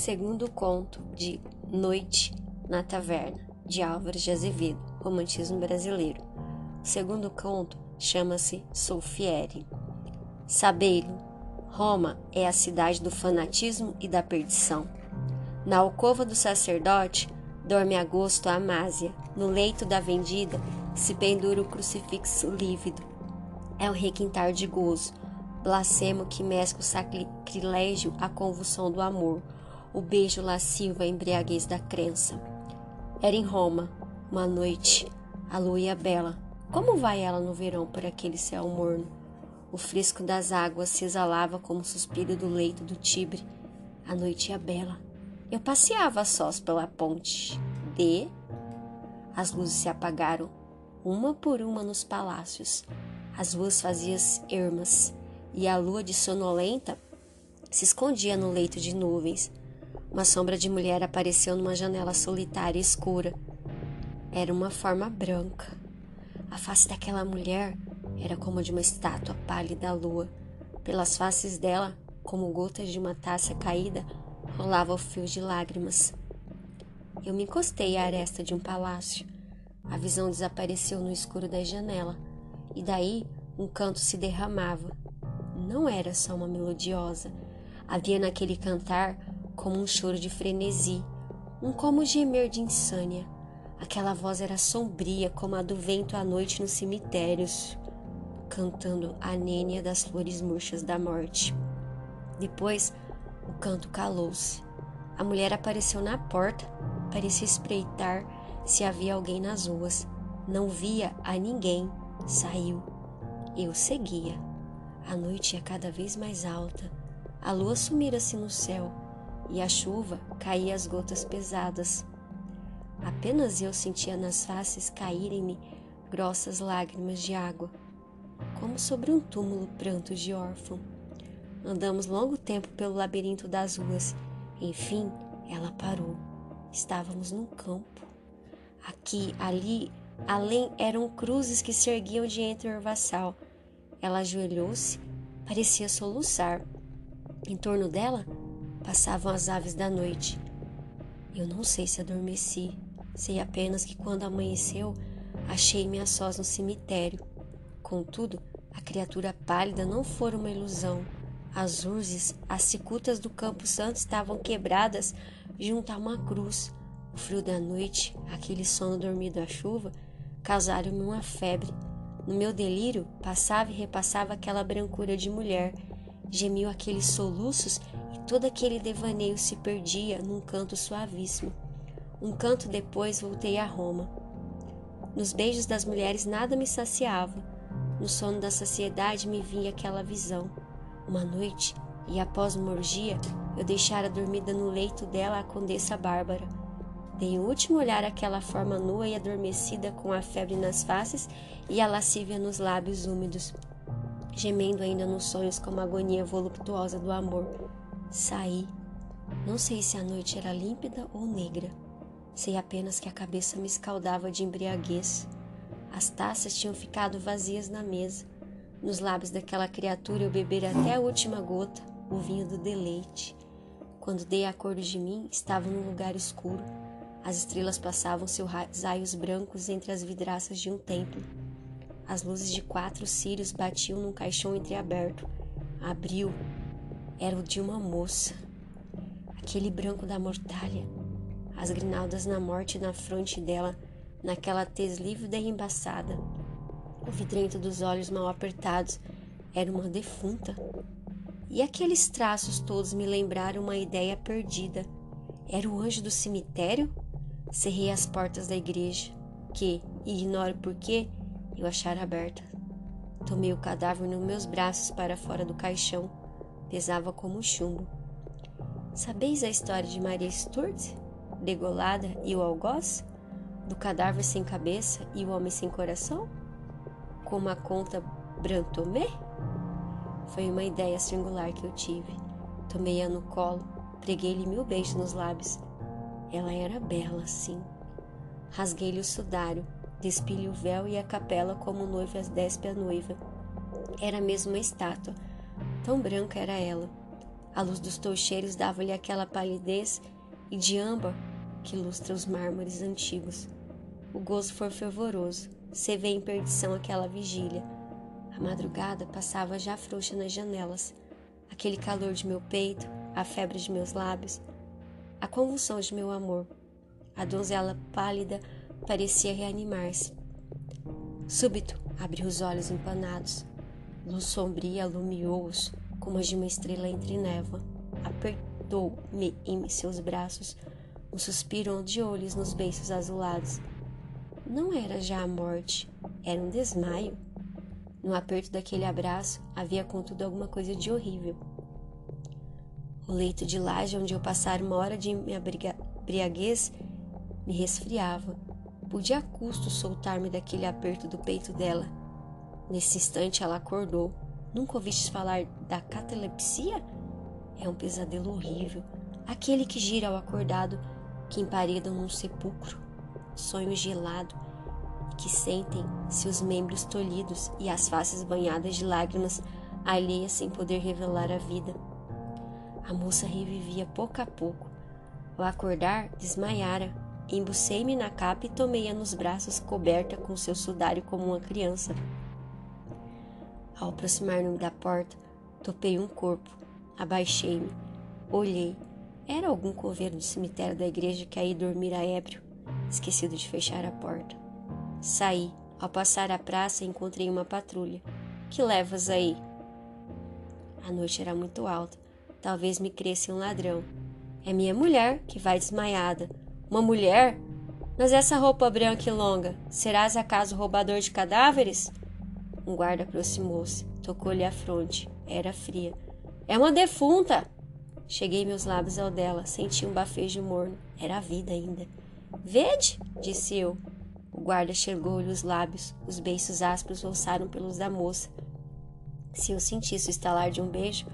Segundo conto de Noite na Taverna, de Álvares de Azevedo, Romantismo Brasileiro. O segundo conto chama-se Solfiere. Sabei-lo, Roma é a cidade do fanatismo e da perdição. Na alcova do sacerdote dorme agosto a Amásia. No leito da vendida se pendura o crucifixo lívido. É o requintar de gozo, blasfemo que mescla o sacrilégio à convulsão do amor, o beijo lascivo à embriaguez da crença. Era em Roma, uma noite, a lua ia bela. Como vai ela no verão por aquele céu morno? O fresco das águas se exalava como o suspiro do leito do Tibre. A noite ia bela. Eu passeava sós pela ponte de. As luzes se apagaram, uma por uma nos palácios. As ruas faziam ermas e a lua de sonolenta se escondia no leito de nuvens. Uma sombra de mulher apareceu numa janela solitária e escura. Era uma forma branca. A face daquela mulher era como de uma estátua pálida à lua. Pelas faces dela, como gotas de uma taça caída, rolava o fio de lágrimas. Eu me encostei à aresta de um palácio. A visão desapareceu no escuro da janela, e daí um canto se derramava. Não era só uma melodiosa. Havia naquele cantar como um choro de frenesi, um como gemer de insânia. Aquela voz era sombria como a do vento à noite nos cemitérios, cantando a nênia das flores murchas da morte. Depois, o canto calou-se. A mulher apareceu na porta, parecia espreitar se havia alguém nas ruas. Não via a ninguém. Saiu. Eu seguia. A noite ia cada vez mais alta. A lua sumira-se no céu e a chuva caía as gotas pesadas. Apenas eu sentia nas faces caírem-me grossas lágrimas de água, como sobre um túmulo pranto de órfão. Andamos longo tempo pelo labirinto das ruas. Enfim, ela parou. Estávamos num campo. Aqui, ali, além eram cruzes que se erguiam de entre o orvaçal. Ela ajoelhou-se, parecia soluçar. Em torno dela passavam as aves da noite. Eu não sei se adormeci, sei apenas que quando amanheceu, achei-me a sós no cemitério. Contudo, a criatura pálida não fora uma ilusão. As urzes, as cicutas do Campo Santo estavam quebradas junto a uma cruz. O frio da noite, aquele sono dormido à chuva, causaram-me uma febre. No meu delírio, passava e repassava aquela brancura de mulher. Gemiu aqueles soluços Todo aquele devaneio se perdia num canto suavíssimo. Um canto depois voltei a Roma. Nos beijos das mulheres nada me saciava. No sono da saciedade me vinha aquela visão. Uma noite, e após uma orgia, eu deixara dormida no leito dela a condessa Bárbara. Dei um último olhar àquela forma nua e adormecida com a febre nas faces e a lascívia nos lábios úmidos, gemendo ainda nos sonhos como a agonia voluptuosa do amor. Saí. Não sei se a noite era límpida ou negra. Sei apenas que a cabeça me escaldava de embriaguez. As taças tinham ficado vazias na mesa. Nos lábios daquela criatura eu bebera até a última gota, o vinho do deleite. Quando dei acordo de mim, estava num lugar escuro. As estrelas passavam seus raios brancos entre as vidraças de um templo. As luzes de quatro círios batiam num caixão entreaberto. Abriu, era o de uma moça. Aquele branco da mortalha, as grinaldas na morte na fronte dela, naquela tez lívida e embaçada. O vidrento dos olhos mal apertados era uma defunta. E aqueles traços todos me lembraram uma ideia perdida. Era o anjo do cemitério? Cerrei as portas da igreja, que, ignoro porquê, eu achara aberta. Tomei o cadáver nos meus braços para fora do caixão pesava como chumbo. Sabeis a história de Maria Stuart, degolada e o algoz? Do cadáver sem cabeça e o homem sem coração? Como a conta Brantomé? Foi uma ideia singular que eu tive. Tomei-a no colo, preguei-lhe mil beijos nos lábios. Ela era bela, sim. Rasguei-lhe o sudário, despi-lhe o véu e a capela como noiva despe a noiva. Era mesmo uma estátua, Tão branca era ela. A luz dos toucheiros dava-lhe aquela palidez e de âmbar que lustra os mármores antigos. O gozo foi fervoroso. Se vê em perdição aquela vigília. A madrugada passava já frouxa nas janelas. Aquele calor de meu peito, a febre de meus lábios, a convulsão de meu amor. A donzela pálida parecia reanimar-se. Súbito, abriu os olhos empanados. Luz sombria alumiou-os como a de uma estrela entre névoa. Apertou-me em seus braços, um suspiro de olhos nos beiços azulados. Não era já a morte, era um desmaio. No aperto daquele abraço havia contudo alguma coisa de horrível. O leito de laje onde eu passara uma hora de minha briaguez me resfriava. Pude a custo soltar-me daquele aperto do peito dela. Nesse instante ela acordou. Nunca ouviste falar da catalepsia? É um pesadelo horrível, aquele que gira ao acordado, que emparedam num sepulcro sonho gelado e que sentem seus membros tolhidos e as faces banhadas de lágrimas alheias sem poder revelar a vida. A moça revivia pouco a pouco. Ao acordar, desmaiara. Embucei-me na capa e tomei-a nos braços, coberta com seu sudário como uma criança. Ao aproximar-me da porta, topei um corpo. Abaixei-me. Olhei. Era algum coveiro do cemitério da igreja que aí dormira ébrio esquecido de fechar a porta. Saí. Ao passar a praça, encontrei uma patrulha. Que levas aí? A noite era muito alta. Talvez me cresça um ladrão. É minha mulher que vai desmaiada. Uma mulher? Mas essa roupa branca e longa, serás acaso roubador de cadáveres? Um guarda aproximou-se, tocou-lhe a fronte. Era fria. É uma defunta! Cheguei meus lábios ao dela, senti um bafejo morno. Era a vida ainda. Vede, disse eu. O guarda chegou-lhe os lábios, os beiços ásperos roçaram pelos da moça. Se eu sentisse o estalar de um beijo,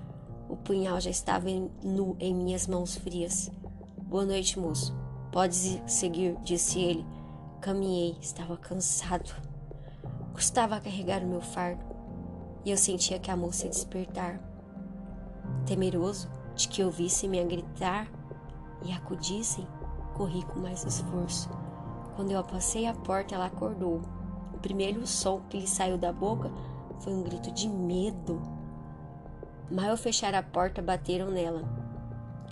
o punhal já estava nu em minhas mãos frias. Boa noite, moço. Podes seguir, disse ele. Caminhei, estava cansado. Custava carregar o meu fardo e eu sentia que a moça ia despertar. Temeroso de que ouvissem-me a gritar e acudissem, corri com mais esforço. Quando eu passei a porta, ela acordou. O primeiro som que lhe saiu da boca foi um grito de medo. Mal eu fechar a porta, bateram nela.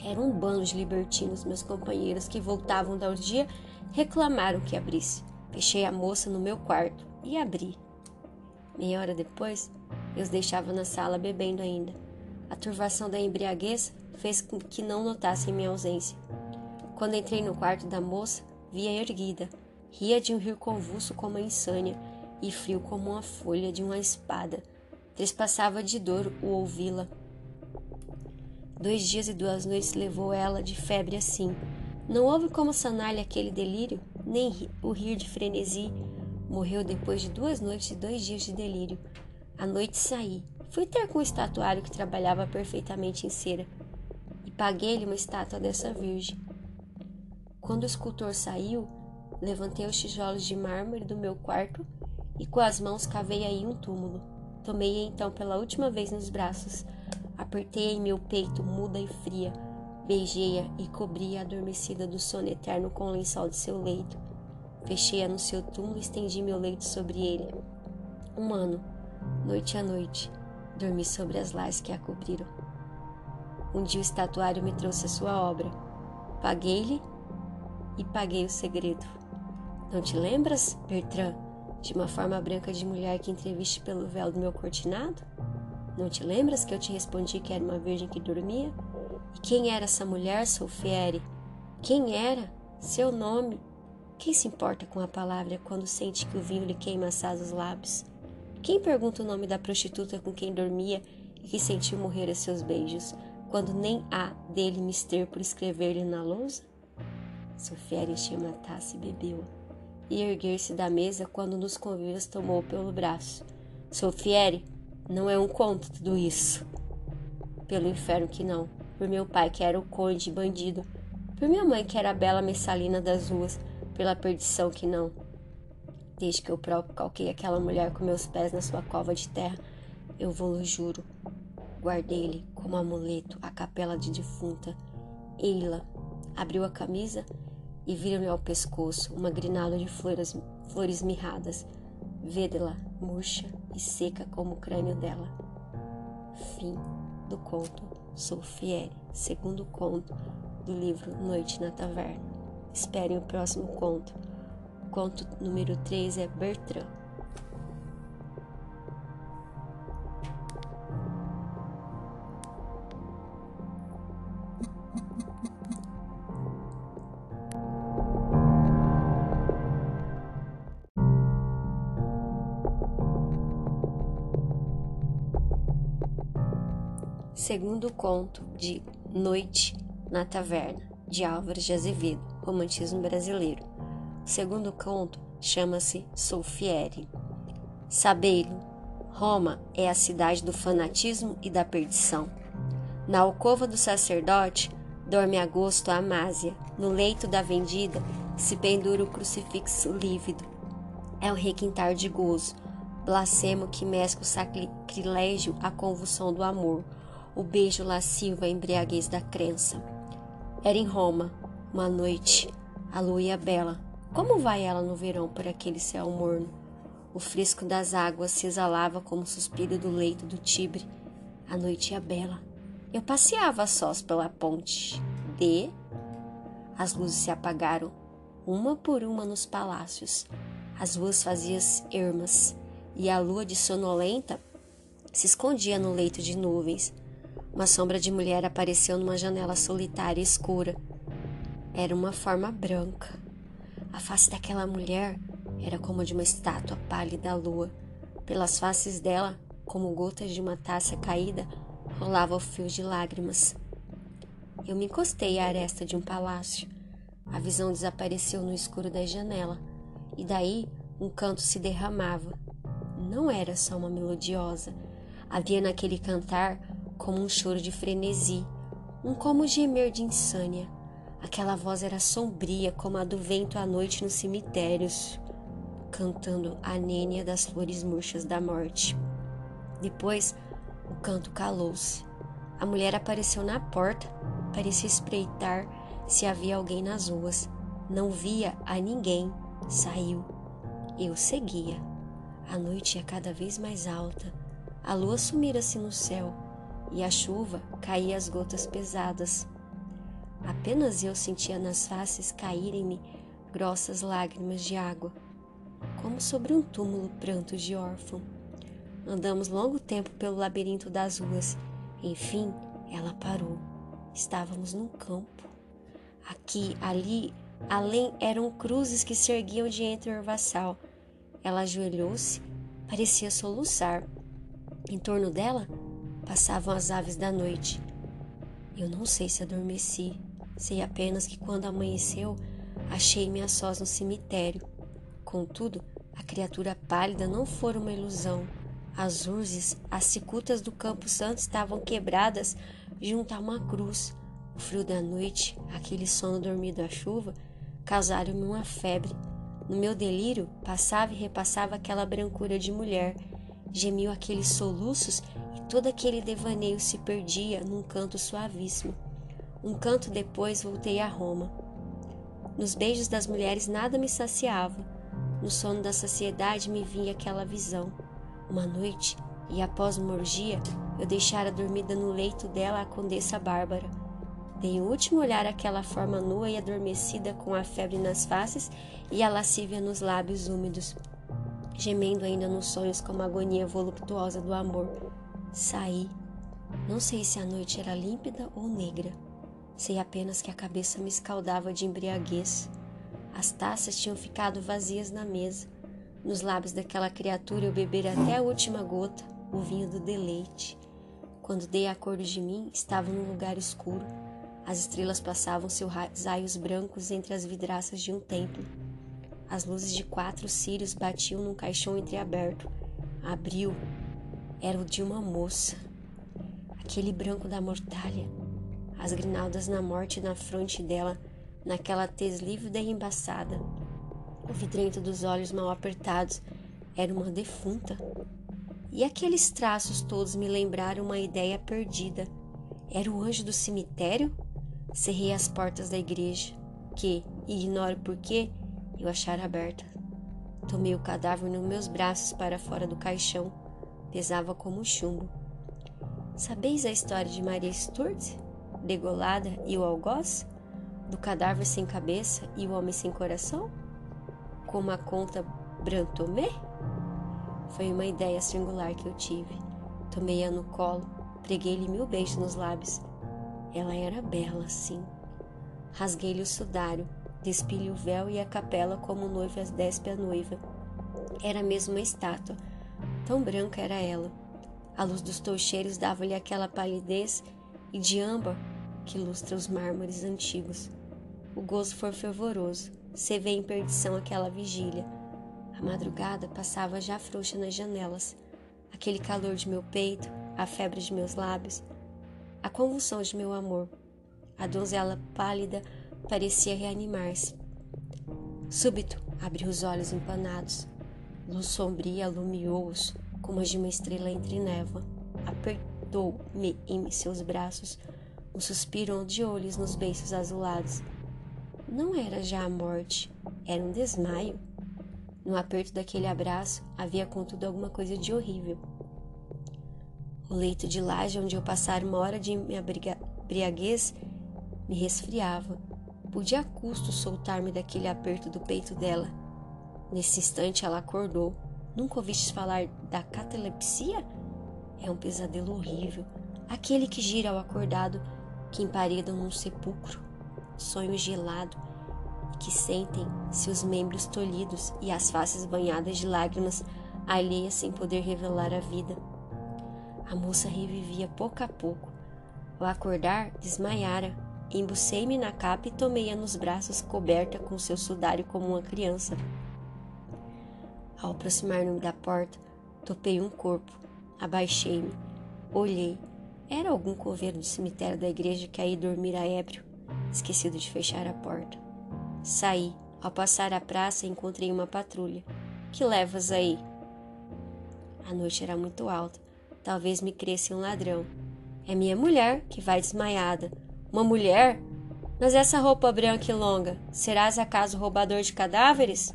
Era um bando de libertinos, meus companheiros que voltavam da orgia reclamaram que abrisse. Fechei a moça no meu quarto e abri. Meia hora depois, eu os deixava na sala bebendo ainda. A turvação da embriaguez fez com que não notassem minha ausência. Quando entrei no quarto da moça, via erguida, ria de um rio convulso como a insânia e frio como uma folha de uma espada. Trespassava de dor o ouvi-la. Dois dias e duas noites levou ela de febre assim. Não houve como sanar-lhe aquele delírio, nem o rir de frenesi. Morreu depois de duas noites e dois dias de delírio. À noite saí. Fui ter com o estatuário que trabalhava perfeitamente em cera e paguei-lhe uma estátua dessa virgem. Quando o escultor saiu, levantei os tijolos de mármore do meu quarto e com as mãos cavei aí um túmulo. Tomei-a então pela última vez nos braços, apertei-a em meu peito, muda e fria, beijei-a e cobri-a adormecida do sono eterno com o lençol de seu leito. Fechei-a no seu túmulo e estendi meu leito sobre ele. Um ano, noite a noite, dormi sobre as lajes que a cobriram. Um dia o estatuário me trouxe a sua obra. Paguei-lhe e paguei o segredo. Não te lembras, Bertrand, de uma forma branca de mulher que entreviste pelo véu do meu cortinado? Não te lembras que eu te respondi que era uma virgem que dormia? E quem era essa mulher, Solfiere? Quem era? Seu nome? Quem se importa com a palavra quando sente que o vinho lhe queima assaz os lábios? Quem pergunta o nome da prostituta com quem dormia e que sentiu morrer a seus beijos, quando nem há dele mister por escrever-lhe na lousa? Sofia encheu uma taça e bebeu. E erguer-se da mesa quando nos convívios tomou pelo braço. Sofiere, não é um conto tudo isso. Pelo inferno que não. Por meu pai que era o conde bandido. Por minha mãe que era a bela messalina das ruas. Pela perdição que não. Desde que eu próprio calquei aquela mulher com meus pés na sua cova de terra, eu vou-lo juro. Guardei-lhe como amuleto a capela de defunta. Eila abriu a camisa e viram-lhe ao pescoço uma grinalda de flores, flores mirradas. Vede-la murcha e seca como o crânio dela. Fim do conto Solfiere, segundo conto do livro Noite na Taverna. Esperem o próximo conto. Conto número 3 é Bertrand. Segundo conto de Noite na Taverna, de Álvares de Azevedo, Romantismo Brasileiro. O segundo conto chama-se Solfiere. Sabei-lo, Roma é a cidade do fanatismo e da perdição. Na alcova do sacerdote dorme agosto a Amásia. No leito da vendida se pendura o crucifixo lívido. É o requintar de gozo, blasfemo que mescla o sacrilégio à convulsão do amor o beijo lascivo a embriaguez da crença. Era em Roma, uma noite, a lua ia bela. Como vai ela no verão por aquele céu morno? O fresco das águas se exalava como o suspiro do leito do Tibre. A noite ia bela. Eu passeava sós pela ponte. De. As luzes se apagaram, uma por uma nos palácios. As ruas faziam ermas, e a lua de sonolenta se escondia no leito de nuvens. Uma sombra de mulher apareceu numa janela solitária e escura. Era uma forma branca. A face daquela mulher era como a de uma estátua pálida à lua. Pelas faces dela, como gotas de uma taça caída, rolava o fio de lágrimas. Eu me encostei à aresta de um palácio. A visão desapareceu no escuro da janela, e daí um canto se derramava. Não era só uma melodiosa. Havia naquele cantar como um choro de frenesi, um como gemer de insânia. Aquela voz era sombria como a do vento à noite nos cemitérios, cantando a nênia das flores murchas da morte. Depois, o canto calou-se. A mulher apareceu na porta, parecia espreitar se havia alguém nas ruas. Não via a ninguém. Saiu. Eu seguia. A noite ia cada vez mais alta. A lua sumira-se no céu e a chuva caía as gotas pesadas. Apenas eu sentia nas faces caírem-me grossas lágrimas de água, como sobre um túmulo prantos de órfão. Andamos longo tempo pelo labirinto das ruas. Enfim, ela parou. Estávamos num campo. Aqui, ali, além eram cruzes que se erguiam de entre o orvaçal. Ela ajoelhou-se, parecia soluçar. Em torno dela passavam as aves da noite. Eu não sei se adormeci, sei apenas que quando amanheceu, achei-me a sós no cemitério. Contudo, a criatura pálida não fora uma ilusão. As urzes, as cicutas do Campo Santo estavam quebradas junto a uma cruz. O frio da noite, aquele sono dormido à chuva, causaram-me uma febre. No meu delírio, passava e repassava aquela brancura de mulher. Gemiu aqueles soluços Todo aquele devaneio se perdia num canto suavíssimo. Um canto depois voltei a Roma. Nos beijos das mulheres nada me saciava. No sono da saciedade me vinha aquela visão. Uma noite, e após uma orgia, eu deixara dormida no leito dela a condessa Bárbara. Dei um último olhar àquela forma nua e adormecida com a febre nas faces e a lascívia nos lábios úmidos, gemendo ainda nos sonhos como a agonia voluptuosa do amor. Saí. Não sei se a noite era límpida ou negra. Sei apenas que a cabeça me escaldava de embriaguez. As taças tinham ficado vazias na mesa. Nos lábios daquela criatura eu bebera até a última gota, o vinho do deleite. Quando dei acordo de mim, estava num lugar escuro. As estrelas passavam seus raios brancos entre as vidraças de um templo. As luzes de quatro círios batiam num caixão entreaberto. Abriu, era o de uma moça. Aquele branco da mortalha, as grinaldas na morte na fronte dela, naquela tez lívida e embaçada. O vidrento dos olhos mal apertados era uma defunta. E aqueles traços todos me lembraram uma ideia perdida. Era o anjo do cemitério? Cerrei as portas da igreja, que, ignoro porquê, eu achara aberta. Tomei o cadáver nos meus braços para fora do caixão. Pesava como chumbo. Sabeis a história de Maria Stuart, degolada e o algoz? Do cadáver sem cabeça e o homem sem coração? Como a conta Brantomé? Foi uma ideia singular que eu tive. Tomei-a no colo, preguei-lhe mil beijos nos lábios. Ela era bela, sim. Rasguei-lhe o sudário, despi-lhe o véu e a capela como noiva despe a noiva. Era mesmo uma estátua, tão branca era ela. A luz dos toucheiros dava-lhe aquela palidez e de âmbar que lustra os mármores antigos. O gozo foi fervoroso, se vê em perdição aquela vigília. A madrugada passava já frouxa nas janelas. Aquele calor de meu peito, a febre de meus lábios, a convulsão de meu amor. A donzela pálida parecia reanimar-se. Súbito, abriu os olhos empanados. Luz sombria alumiou-os como a de uma estrela entre névoa. Apertou-me em seus braços, um suspiro de olhos nos beiços azulados. Não era já a morte, era um desmaio. No aperto daquele abraço havia contudo alguma coisa de horrível. O leito de laje onde eu passara uma hora de minha briaguez me resfriava. Pude a custo soltar-me daquele aperto do peito dela. Nesse instante ela acordou. Nunca ouviste falar da catalepsia? É um pesadelo horrível, aquele que gira ao acordado, que emparedam num sepulcro, sonho gelado, e que sentem seus membros tolhidos e as faces banhadas de lágrimas alheias sem poder revelar a vida. A moça revivia pouco a pouco. Ao acordar, desmaiara. Embucei-me na capa e tomei-a nos braços, coberta com seu sudário como uma criança. Ao aproximar-me da porta, topei um corpo. Abaixei-me. Olhei. Era algum coveiro do cemitério da igreja que aí dormira ébrio, esquecido de fechar a porta. Saí. Ao passar a praça, encontrei uma patrulha. Que levas aí? A noite era muito alta. Talvez me cresça um ladrão. É minha mulher que vai desmaiada. Uma mulher? Mas essa roupa branca e longa, serás acaso roubador de cadáveres?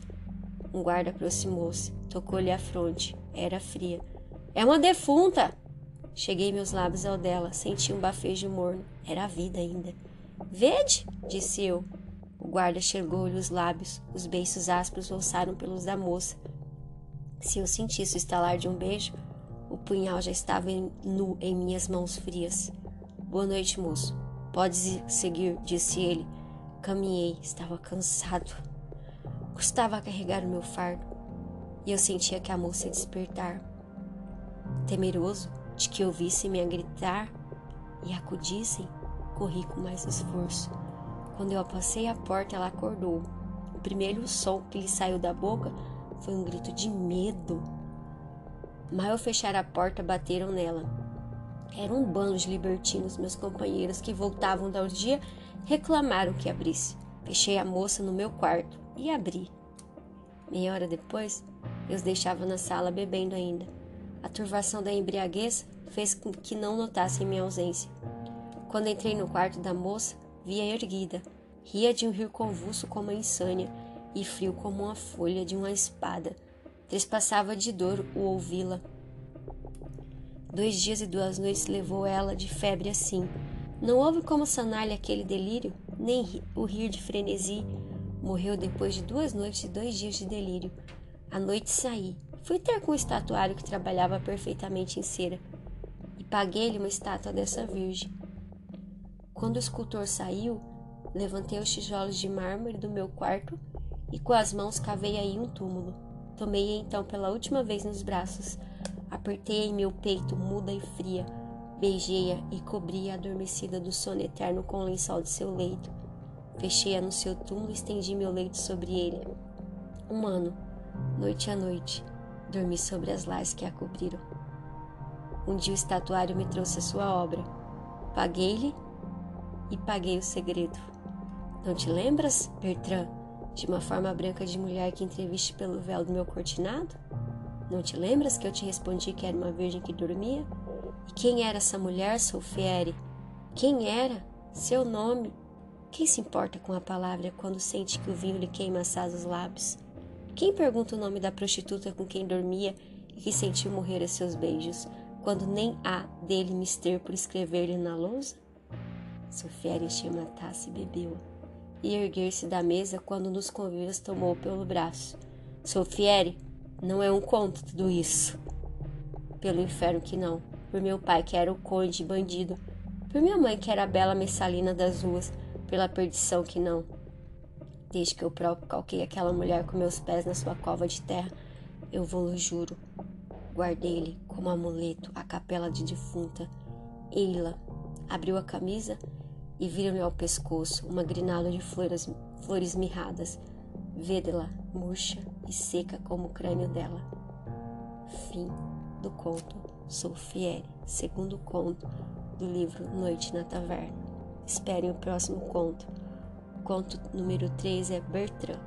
Um guarda aproximou-se, tocou-lhe a fronte. Era fria. É uma defunta! Cheguei meus lábios ao dela, senti um bafejo morno. Era a vida ainda. Vede, disse eu. O guarda chegou-lhe os lábios, os beiços ásperos roçaram pelos da moça. Se eu sentisse o estalar de um beijo, o punhal já estava nu em minhas mãos frias. Boa noite, moço. Podes seguir, disse ele. Caminhei, estava cansado. Custava carregar o meu fardo e eu sentia que a moça ia despertar. Temeroso de que ouvissem-me a gritar e acudissem, corri com mais esforço. Quando eu passei a porta, ela acordou. O primeiro som que lhe saiu da boca foi um grito de medo. Mal eu fechar a porta, bateram nela. Era um bando de libertinos, meus companheiros que voltavam da orgia reclamaram que abrisse. Fechei a moça no meu quarto e abri. Meia hora depois, eu os deixava na sala bebendo ainda. A turvação da embriaguez fez com que não notassem minha ausência. Quando entrei no quarto da moça, via erguida. Ria de um rio convulso como a insânia e frio como uma folha de uma espada. Trespassava de dor o ouvi-la. Dois dias e duas noites levou ela de febre assim. Não houve como sanar-lhe aquele delírio, nem o rir de frenesi, Morreu depois de duas noites e dois dias de delírio. À noite saí. Fui ter com o estatuário que trabalhava perfeitamente em cera e paguei-lhe uma estátua dessa virgem. Quando o escultor saiu, levantei os tijolos de mármore do meu quarto e com as mãos cavei aí um túmulo. Tomei-a então pela última vez nos braços, apertei-a em meu peito muda e fria, beijei-a e cobri-a adormecida do sono eterno com o lençol de seu leito. Fechei-a no seu túmulo e estendi meu leito sobre ele. Um ano, noite a noite, dormi sobre as lajes que a cobriram. Um dia o estatuário me trouxe a sua obra. Paguei-lhe e paguei o segredo. Não te lembras, Bertrand, de uma forma branca de mulher que entreviste pelo véu do meu cortinado? Não te lembras que eu te respondi que era uma virgem que dormia? E quem era essa mulher, Solfiere? Quem era? Seu nome? Quem se importa com a palavra quando sente que o vinho lhe queima assaz os lábios? Quem pergunta o nome da prostituta com quem dormia e que sentiu morrer a seus beijos, quando nem há dele mister por escrever-lhe na lousa? Sofia encheu uma taça e bebeu. E erguer-se da mesa quando nos convívios tomou pelo braço. Sofiere, não é um conto tudo isso. Pelo inferno que não. Por meu pai que era o conde bandido. Por minha mãe que era a bela messalina das ruas pela perdição que não. Desde que eu próprio calquei aquela mulher com meus pés na sua cova de terra, eu vou-lo juro. Guardei-lhe como amuleto a capela de defunta. Eila abriu a camisa e viram-lhe ao pescoço uma grinalda de flores, flores mirradas. Vede-la murcha e seca como o crânio dela. Fim do conto Solfiere, segundo conto do livro Noite na Taverna. Esperem o próximo conto. O conto número 3 é Bertrand.